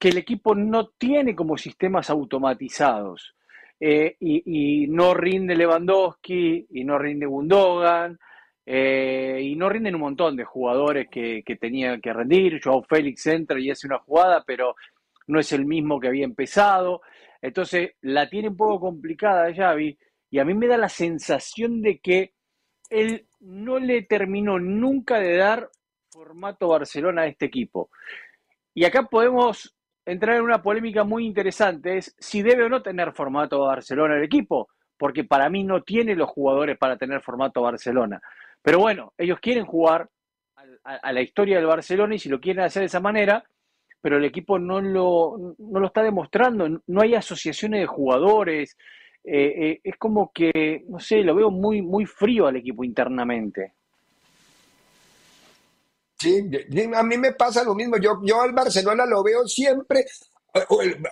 que el equipo no tiene como sistemas automatizados. Eh, y, no rinde Lewandowski, y no rinde Gundogan, eh, y no rinden un montón de jugadores que, que tenían que rendir. Joao Félix entra y hace una jugada, pero no es el mismo que había empezado. Entonces la tiene un poco complicada Xavi, y a mí me da la sensación de que él no le terminó nunca de dar formato Barcelona a este equipo. Y acá podemos entrar en una polémica muy interesante, es si debe o no tener formato Barcelona el equipo, porque para mí no tiene los jugadores para tener formato Barcelona. Pero bueno, ellos quieren jugar a, a la historia del Barcelona y si lo quieren hacer de esa manera, pero el equipo no lo, no lo está demostrando, no hay asociaciones de jugadores, eh, eh, es como que, no sé, lo veo muy, muy frío al equipo internamente. Sí, a mí me pasa lo mismo. Yo, yo al Barcelona lo veo siempre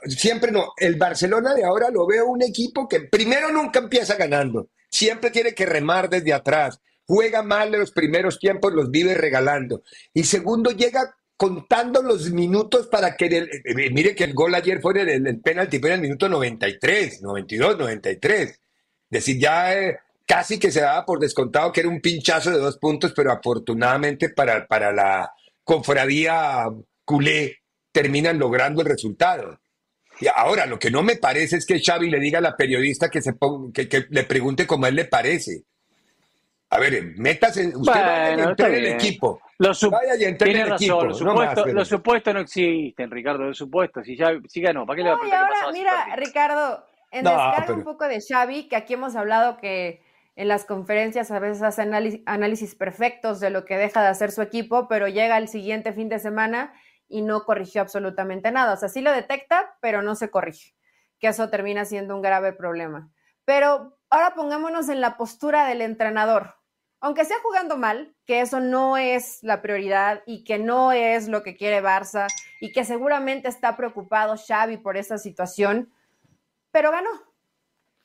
siempre no. El Barcelona de ahora lo veo un equipo que primero nunca empieza ganando. Siempre tiene que remar desde atrás. Juega mal en los primeros tiempos, los vive regalando. Y segundo, llega contando los minutos para que... El, eh, eh, mire que el gol ayer fue en el, penalti, fue en el minuto 93, 92, 93. Es decir, ya eh, casi que se daba por descontado que era un pinchazo de dos puntos, pero afortunadamente para, para la confradía culé terminan logrando el resultado. Y ahora, lo que no me parece es que Xavi le diga a la periodista que, se ponga, que, le pregunte cómo a él le parece. A ver, métase, usted vaya y entre en el equipo. vaya y entre en el equipo. Los, supuestos, los supuestos no existen, Ricardo, los supuestos. Si ya si ganó, ¿para qué le va a preguntar? ahora, mira, Ricardo, en descarga un poco de Xavi, que aquí hemos hablado que en las conferencias a veces hace análisis perfectos de lo que deja de hacer su equipo, pero llega el siguiente fin de semana y no corrigió absolutamente nada. O sea, sí lo detecta, pero no se corrige, que eso termina siendo un grave problema. Pero ahora pongámonos en la postura del entrenador. Aunque sea jugando mal, que eso no es la prioridad y que no es lo que quiere Barça y que seguramente está preocupado Xavi por esa situación, pero ganó.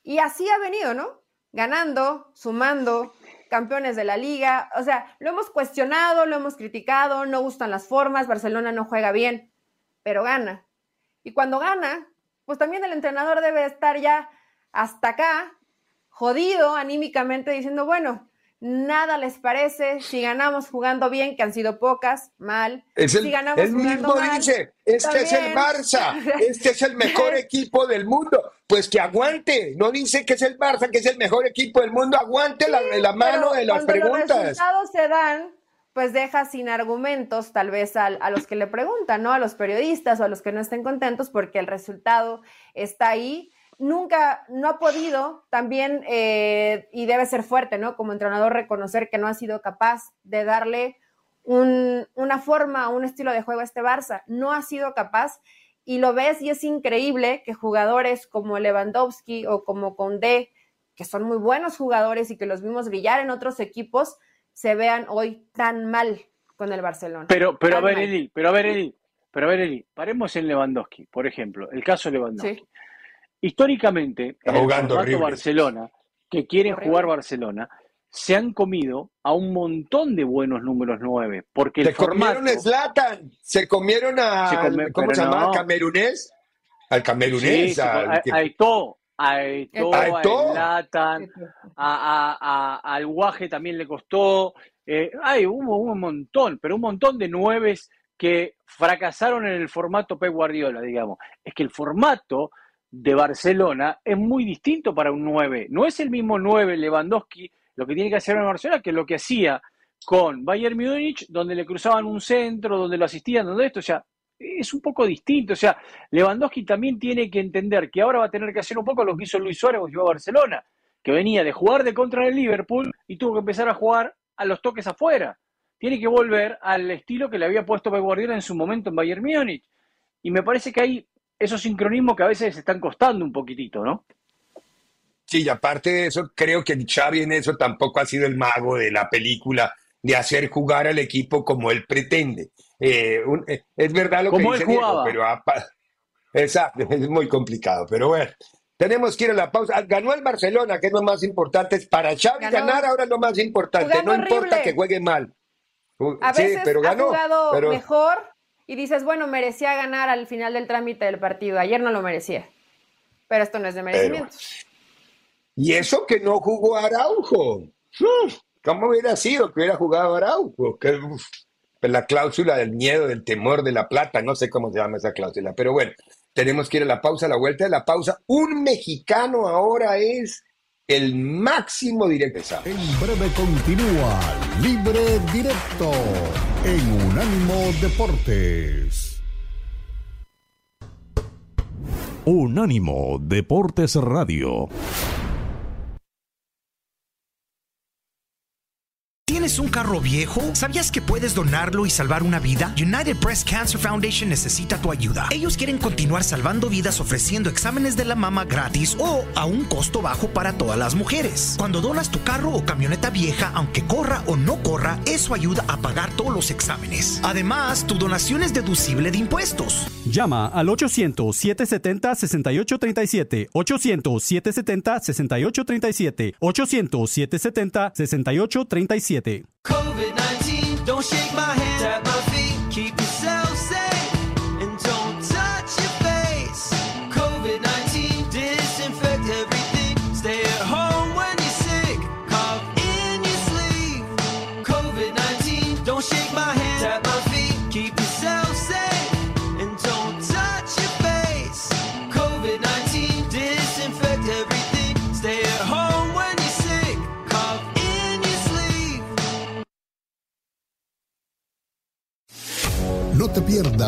Y así ha venido, ¿no? Ganando, sumando, campeones de la liga. O sea, lo hemos cuestionado, lo hemos criticado, no gustan las formas, Barcelona no juega bien, pero gana. Y cuando gana, pues también el entrenador debe estar ya hasta acá, jodido anímicamente, diciendo, bueno, nada les parece, si ganamos jugando bien, que han sido pocas, mal. si ganamos el mismo dice, este es el Barça, este es el mejor [laughs] equipo del mundo. Pues que aguante, no dice que es el Barça, que es el mejor equipo del mundo, aguante la, la, mano de las preguntas. Los resultados se dan, pues deja sin argumentos tal vez a, a, los que le preguntan, ¿no? A los periodistas o a los que no estén contentos porque el resultado está ahí nunca, no ha podido también, eh, y debe ser fuerte, ¿no? Como entrenador, reconocer que no ha sido capaz de darle una forma, un estilo de juego a este Barça. No ha sido capaz y lo ves y es increíble que jugadores como Lewandowski o como Condé, que son muy buenos jugadores y que los vimos brillar en otros equipos, se vean hoy tan mal con el Barcelona. Pero, pero a ver, Eli, pero a ver, Eli, pero a ver, Eli, paremos en Lewandowski, por ejemplo, el caso de Lewandowski. Históricamente, en el Barcelona, que quieren jugar Barcelona, se han comido a un montón de buenos números nueve. Porque el se comieron a Zlatan, se comieron a. ¿Cómo se llama? ¿Camerunés? Al camerunés. a, Eto, a Eto, a Zlatan, al Guaje también le costó. Eh, hay hubo un montón, pero un montón de nueves que fracasaron en el formato Pep Guardiola, digamos. Es que el formato de Barcelona es muy distinto para un 9. No es el mismo 9 Lewandowski lo que tiene que hacer en Barcelona que lo que hacía con Bayern Múnich, donde le cruzaban un centro, donde lo asistían, donde esto, o sea, es un poco distinto. O sea, Lewandowski también tiene que entender que ahora va a tener que hacer un poco lo que hizo Luis Suárez cuando llegó a Barcelona, que venía de jugar de contra el Liverpool y tuvo que empezar a jugar a los toques afuera. Tiene que volver al estilo que le había puesto Pep Guardiola en su momento en Bayern Múnich. Y me parece que hay esos sincronismos que a veces están costando un poquitito, ¿no? Sí, y aparte de eso, creo que Xavi en eso tampoco ha sido el mago de la película de hacer jugar al equipo como él pretende. Eh, eh, es verdad lo que dice Diego, pero exacto, [laughs] es muy complicado. Pero bueno, tenemos que ir a la pausa. Ganó el Barcelona, que es lo más importante. Para Xavi ganar ahora es lo más importante. no importa que juegue mal. A veces pero ganó, ha jugado mejor y dices, bueno, merecía ganar al final del trámite del partido. Ayer no lo merecía. Pero esto no es de merecimiento. y eso que no jugó Araujo. ¿Cómo hubiera sido que hubiera jugado Araujo? Que, pues la cláusula del miedo, del temor, de la plata, no sé cómo se llama esa cláusula. Pero bueno, tenemos que ir a la pausa, a la vuelta de la pausa. Un mexicano ahora es el máximo directo. En breve continúa Libre Directo en Unánimo Deportes. Unánimo Deportes Radio. ¿Tienes un carro viejo? ¿Sabías que puedes donarlo y salvar una vida? United Breast Cancer Foundation necesita tu ayuda. Ellos quieren continuar salvando vidas ofreciendo exámenes de la mama gratis o a un costo bajo para todas las mujeres. Cuando donas tu carro o camioneta vieja, aunque corra o no corra, eso ayuda a pagar todos los exámenes. Además, tu donación es deducible de impuestos. Llama al 800-770-6837. 800-770-6837. 800-770-6837. COVID 19, don't shake my hand.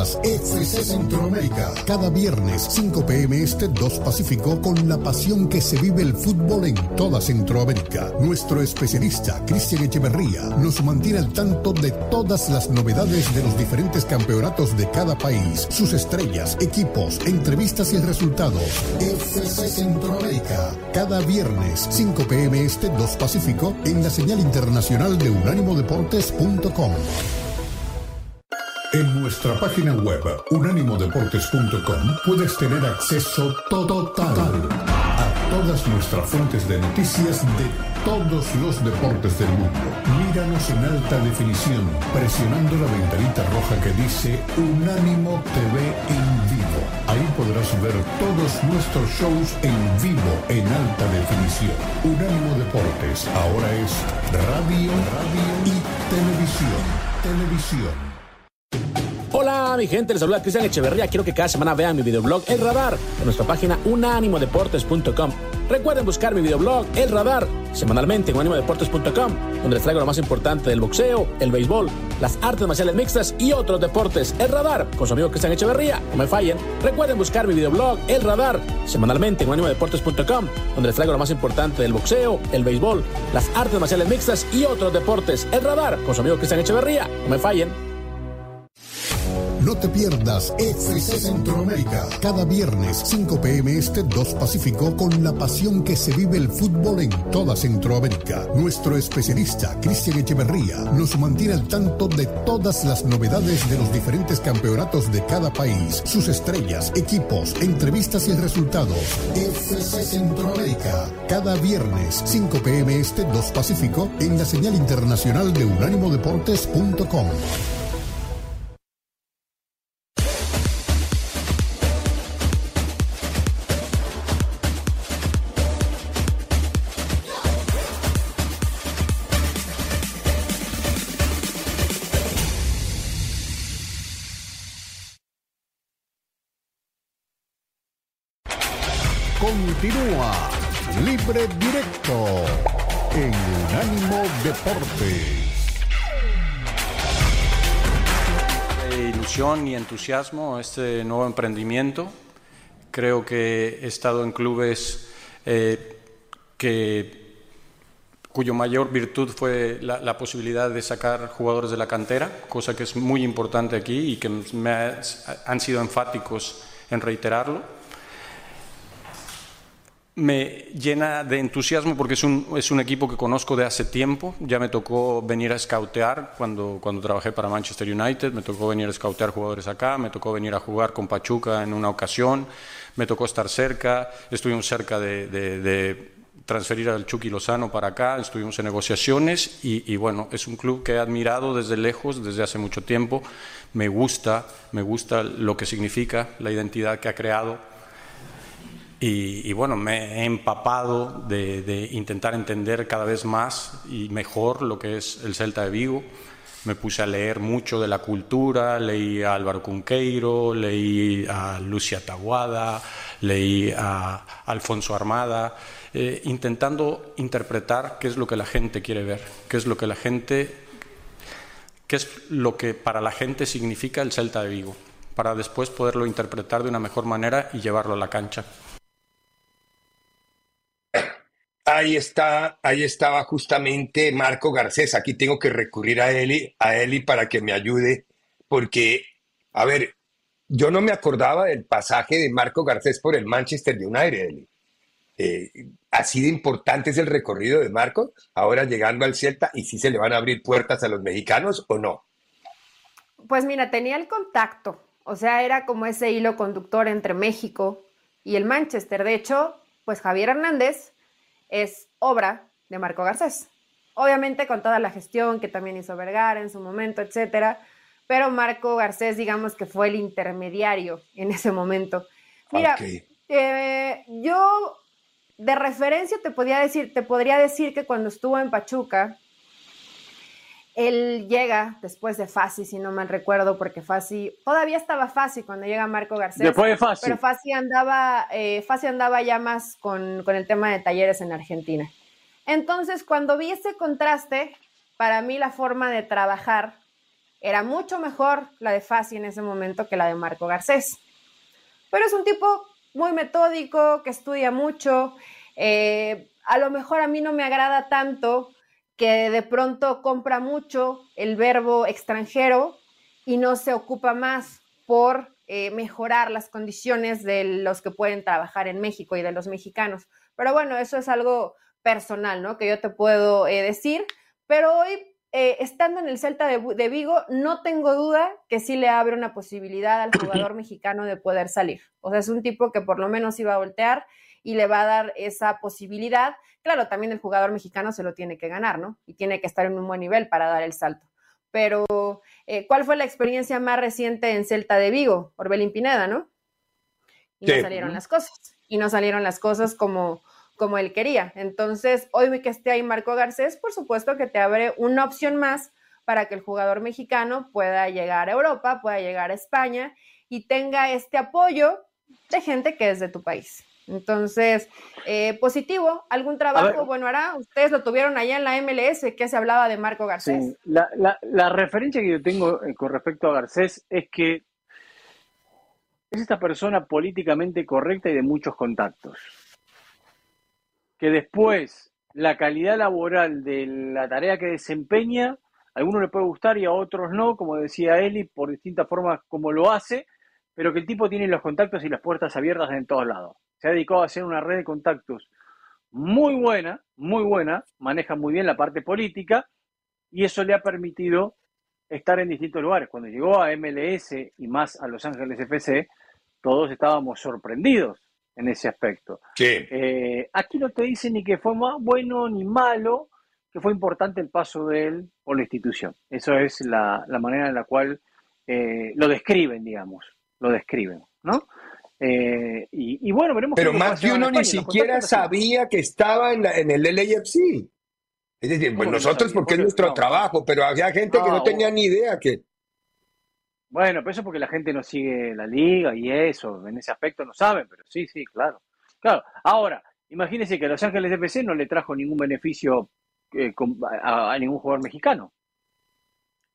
Pierdas FC Centroamérica. Cada viernes 5 pm este 2 Pacífico con la pasión que se vive el fútbol en toda Centroamérica. Nuestro especialista Cristian Echeverría nos mantiene al tanto de todas las novedades de los diferentes campeonatos de cada país, sus estrellas, equipos, entrevistas y resultados. FC Centroamérica. Cada viernes 5 pm este 2 Pacífico en la señal internacional de unánimodeportes.com. En nuestra página web unánimodeportes.com puedes tener acceso total a todas nuestras fuentes de noticias de todos los deportes del mundo. Míranos en alta definición presionando la ventanita roja que dice Unánimo TV en vivo. Ahí podrás ver todos nuestros shows en vivo en alta definición. Unánimo Deportes ahora es radio, radio y televisión. Televisión. Hola mi gente, les saluda Cristian Echeverría. Quiero que cada semana vean mi videoblog El Radar en nuestra página unánimodeportes.com. Recuerden buscar mi videoblog El Radar semanalmente en unánimodeportes.com, donde les traigo lo más importante del boxeo, el béisbol, las artes marciales mixtas y otros deportes. El Radar con su amigo Cristian Echeverría. No me fallen. Recuerden buscar mi videoblog El Radar semanalmente en unánimodeportes.com, donde les traigo lo más importante del boxeo, el béisbol, las artes marciales mixtas y otros deportes. El Radar con su amigo Cristian Echeverría. No me fallen. No te pierdas FC Centroamérica. Cada viernes 5 pm este 2 Pacífico con la pasión que se vive el fútbol en toda Centroamérica. Nuestro especialista Cristian Echeverría nos mantiene al tanto de todas las novedades de los diferentes campeonatos de cada país, sus estrellas, equipos, entrevistas y resultados. FC Centroamérica. Cada viernes 5 pm este 2 Pacífico en la señal internacional de unánimodeportes.com. Deportes. Eh, ilusión y entusiasmo este nuevo emprendimiento. Creo que he estado en clubes eh, que, cuyo mayor virtud fue la, la posibilidad de sacar jugadores de la cantera, cosa que es muy importante aquí y que han sido enfáticos en reiterarlo me llena de entusiasmo porque es un, es un equipo que conozco de hace tiempo. Ya me tocó venir a scoutear cuando, cuando trabajé para Manchester United, me tocó venir a scoutear jugadores acá, me tocó venir a jugar con Pachuca en una ocasión, me tocó estar cerca, estuvimos cerca de, de- transferir al Chucky Lozano para acá, estuvimos en negociaciones y bueno, es un club que he admirado desde lejos, desde hace mucho tiempo. Me gusta, me gusta lo que significa, la identidad que ha creado. Y, bueno, me he empapado de, de intentar entender cada vez más y mejor lo que es el Celta de Vigo. Me puse a leer mucho de la cultura, leí a Álvaro Cunqueiro, leí a Lucia Taguada, leí a Alfonso Armada, eh, intentando interpretar qué es lo que la gente quiere ver, qué es lo que la gente, qué es lo que para la gente significa el Celta de Vigo, para después poderlo interpretar de una mejor manera y llevarlo a la cancha. Ahí está, ahí estaba justamente Marco Garcés. Aquí tengo que recurrir a Eli, a Eli para que me ayude, porque, a ver, yo no me acordaba del pasaje de Marco Garcés por el Manchester United, Eli. Eh, así de importante es el recorrido de Marco, ahora llegando al Celta, y si se le van a abrir puertas a los mexicanos o no. Pues mira, tenía el contacto, o sea, era como ese hilo conductor entre México y el Manchester. De hecho, pues Javier Hernández es obra de Marco Garcés. Obviamente con toda la gestión que también hizo Vergara en su momento, etcétera, pero Marco Garcés, digamos que fue el intermediario en ese momento. Mira, eh, yo de referencia te podría decir, te podría decir que cuando estuvo en Pachuca, él llega después de Fasi, si no mal recuerdo, porque Fasi todavía estaba Fasi cuando llega Marco Garcés. Después de Fasi. Pero Fasi andaba, eh, Fasi andaba ya más con, con el tema de talleres en Argentina. Entonces, cuando vi ese contraste, para mí la forma de trabajar era mucho mejor la de Fasi en ese momento que la de Marco Garcés. Pero es un tipo muy metódico, que estudia mucho. eh, a lo mejor a mí no me agrada tanto que de pronto compra mucho el verbo extranjero y no se ocupa más por eh, mejorar las condiciones de los que pueden trabajar en México y de los mexicanos. Pero bueno, eso es algo personal, ¿no? Que yo te puedo eh, decir. Pero hoy, eh, estando en el Celta de, de Vigo, no tengo duda que sí le abre una posibilidad al jugador [clears throat] mexicano de poder salir. O sea, es un tipo que por lo menos iba a voltear y le va a dar esa posibilidad. Claro, también el jugador mexicano se lo tiene que ganar, ¿no? Y tiene que estar en un buen nivel para dar el salto. Pero, eh, ¿cuál fue la experiencia más reciente en Celta de Vigo? Orbelín Pineda, ¿no? Y no salieron las cosas. Y no salieron las cosas como, como él quería. Entonces, hoy que esté ahí Marco Garcés, por supuesto que te abre una opción más para que el jugador mexicano pueda llegar a Europa, pueda llegar a España y tenga este apoyo de gente que es de tu país. Entonces, eh, positivo, algún trabajo ver. bueno hará. Ustedes lo tuvieron allá en la MLS, que se hablaba de Marco Garcés. Sí, la, la- la referencia que yo tengo eh, con respecto a Garcés es que es esta persona políticamente correcta y de muchos contactos. Que después la calidad laboral de la tarea que desempeña, a algunos le puede gustar y a otros no, como decía Eli, por distintas formas como lo hace, pero que el tipo tiene los contactos y las puertas abiertas en todos lados. Se ha dedicado a hacer una red de contactos muy buena, muy buena, maneja muy bien la parte política y eso le ha permitido estar en distintos lugares. Cuando llegó a MLS y más a Los Ángeles FC, todos estábamos sorprendidos en ese aspecto. Eh, aquí no te dice ni que fue más bueno ni malo, que fue importante el paso de él por la institución. Eso es la, la manera en la cual eh, lo describen, digamos, lo describen, ¿no? Eh, y, y bueno, veremos Pero que más de uno ni España. Siquiera sabía que estaba en, la- en el LAFC. Es decir, pues ¿Cómo que nosotros sabía? porque es nuestro no. trabajo, pero había gente que No, no tenía ni idea que... Bueno, pero eso porque la gente no sigue la liga y eso, en ese aspecto no saben, pero sí, sí, claro. Claro, ahora, imagínense que a Los Ángeles FC no le trajo ningún beneficio eh, con- a, a ningún jugador mexicano.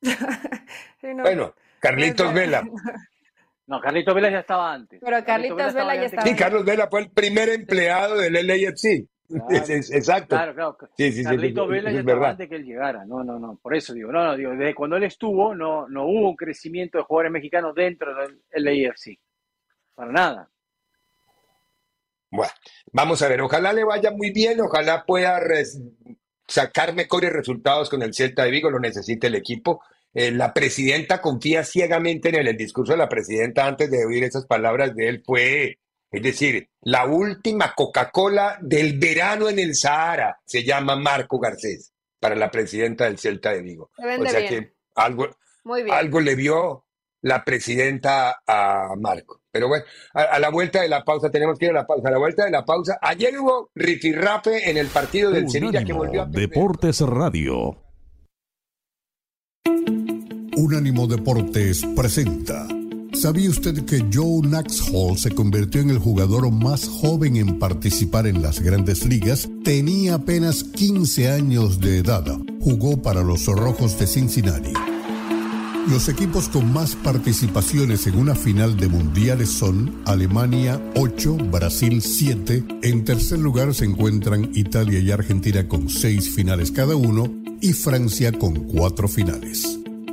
[laughs] Sí, no. Bueno, Carlitos Vela. [laughs] No, Carlito Vela ya estaba antes. Pero Carlitos Vela ya estaba. Sí, Carlos Vela fue el primer empleado del LAFC. Es- es- exacto. Claro, claro. Sí, sí, sí, Carlito es- Vela es ya estaba verdad. antes que él llegara. No, no, no. Por eso digo, no, no, digo, desde cuando él estuvo, no, no hubo un crecimiento de jugadores mexicanos dentro del LAFC. Para nada. Bueno, vamos a ver, ojalá le vaya muy bien, ojalá pueda res- sacar mejores resultados con el Celta de Vigo, lo necesita el equipo. Eh, la presidenta confía ciegamente en él. El discurso de la presidenta antes de oír esas palabras de él fue, es decir, la última Coca-Cola del verano en el Sahara, se llama Marco Garcés, para la presidenta del Celta de Vigo. Se o sea bien. que algo, Muy bien. algo le vio la presidenta a Marco. Pero bueno, a, a la vuelta de la pausa, tenemos que ir a la pausa. A la vuelta de la pausa, ayer hubo rifirrafe en el partido del Sevilla que volvió a Deportes Radio. Unánimo Deportes presenta. ¿Sabía usted que Joe Naxhall se convirtió en el jugador más joven en participar en las grandes ligas? Tenía apenas 15 años de edad. Jugó para los Rojos de Cincinnati. Los equipos con más participaciones en una final de mundiales son Alemania 8, Brasil 7. En tercer lugar se encuentran Italia y Argentina con 6 finales cada uno y Francia con 4 finales.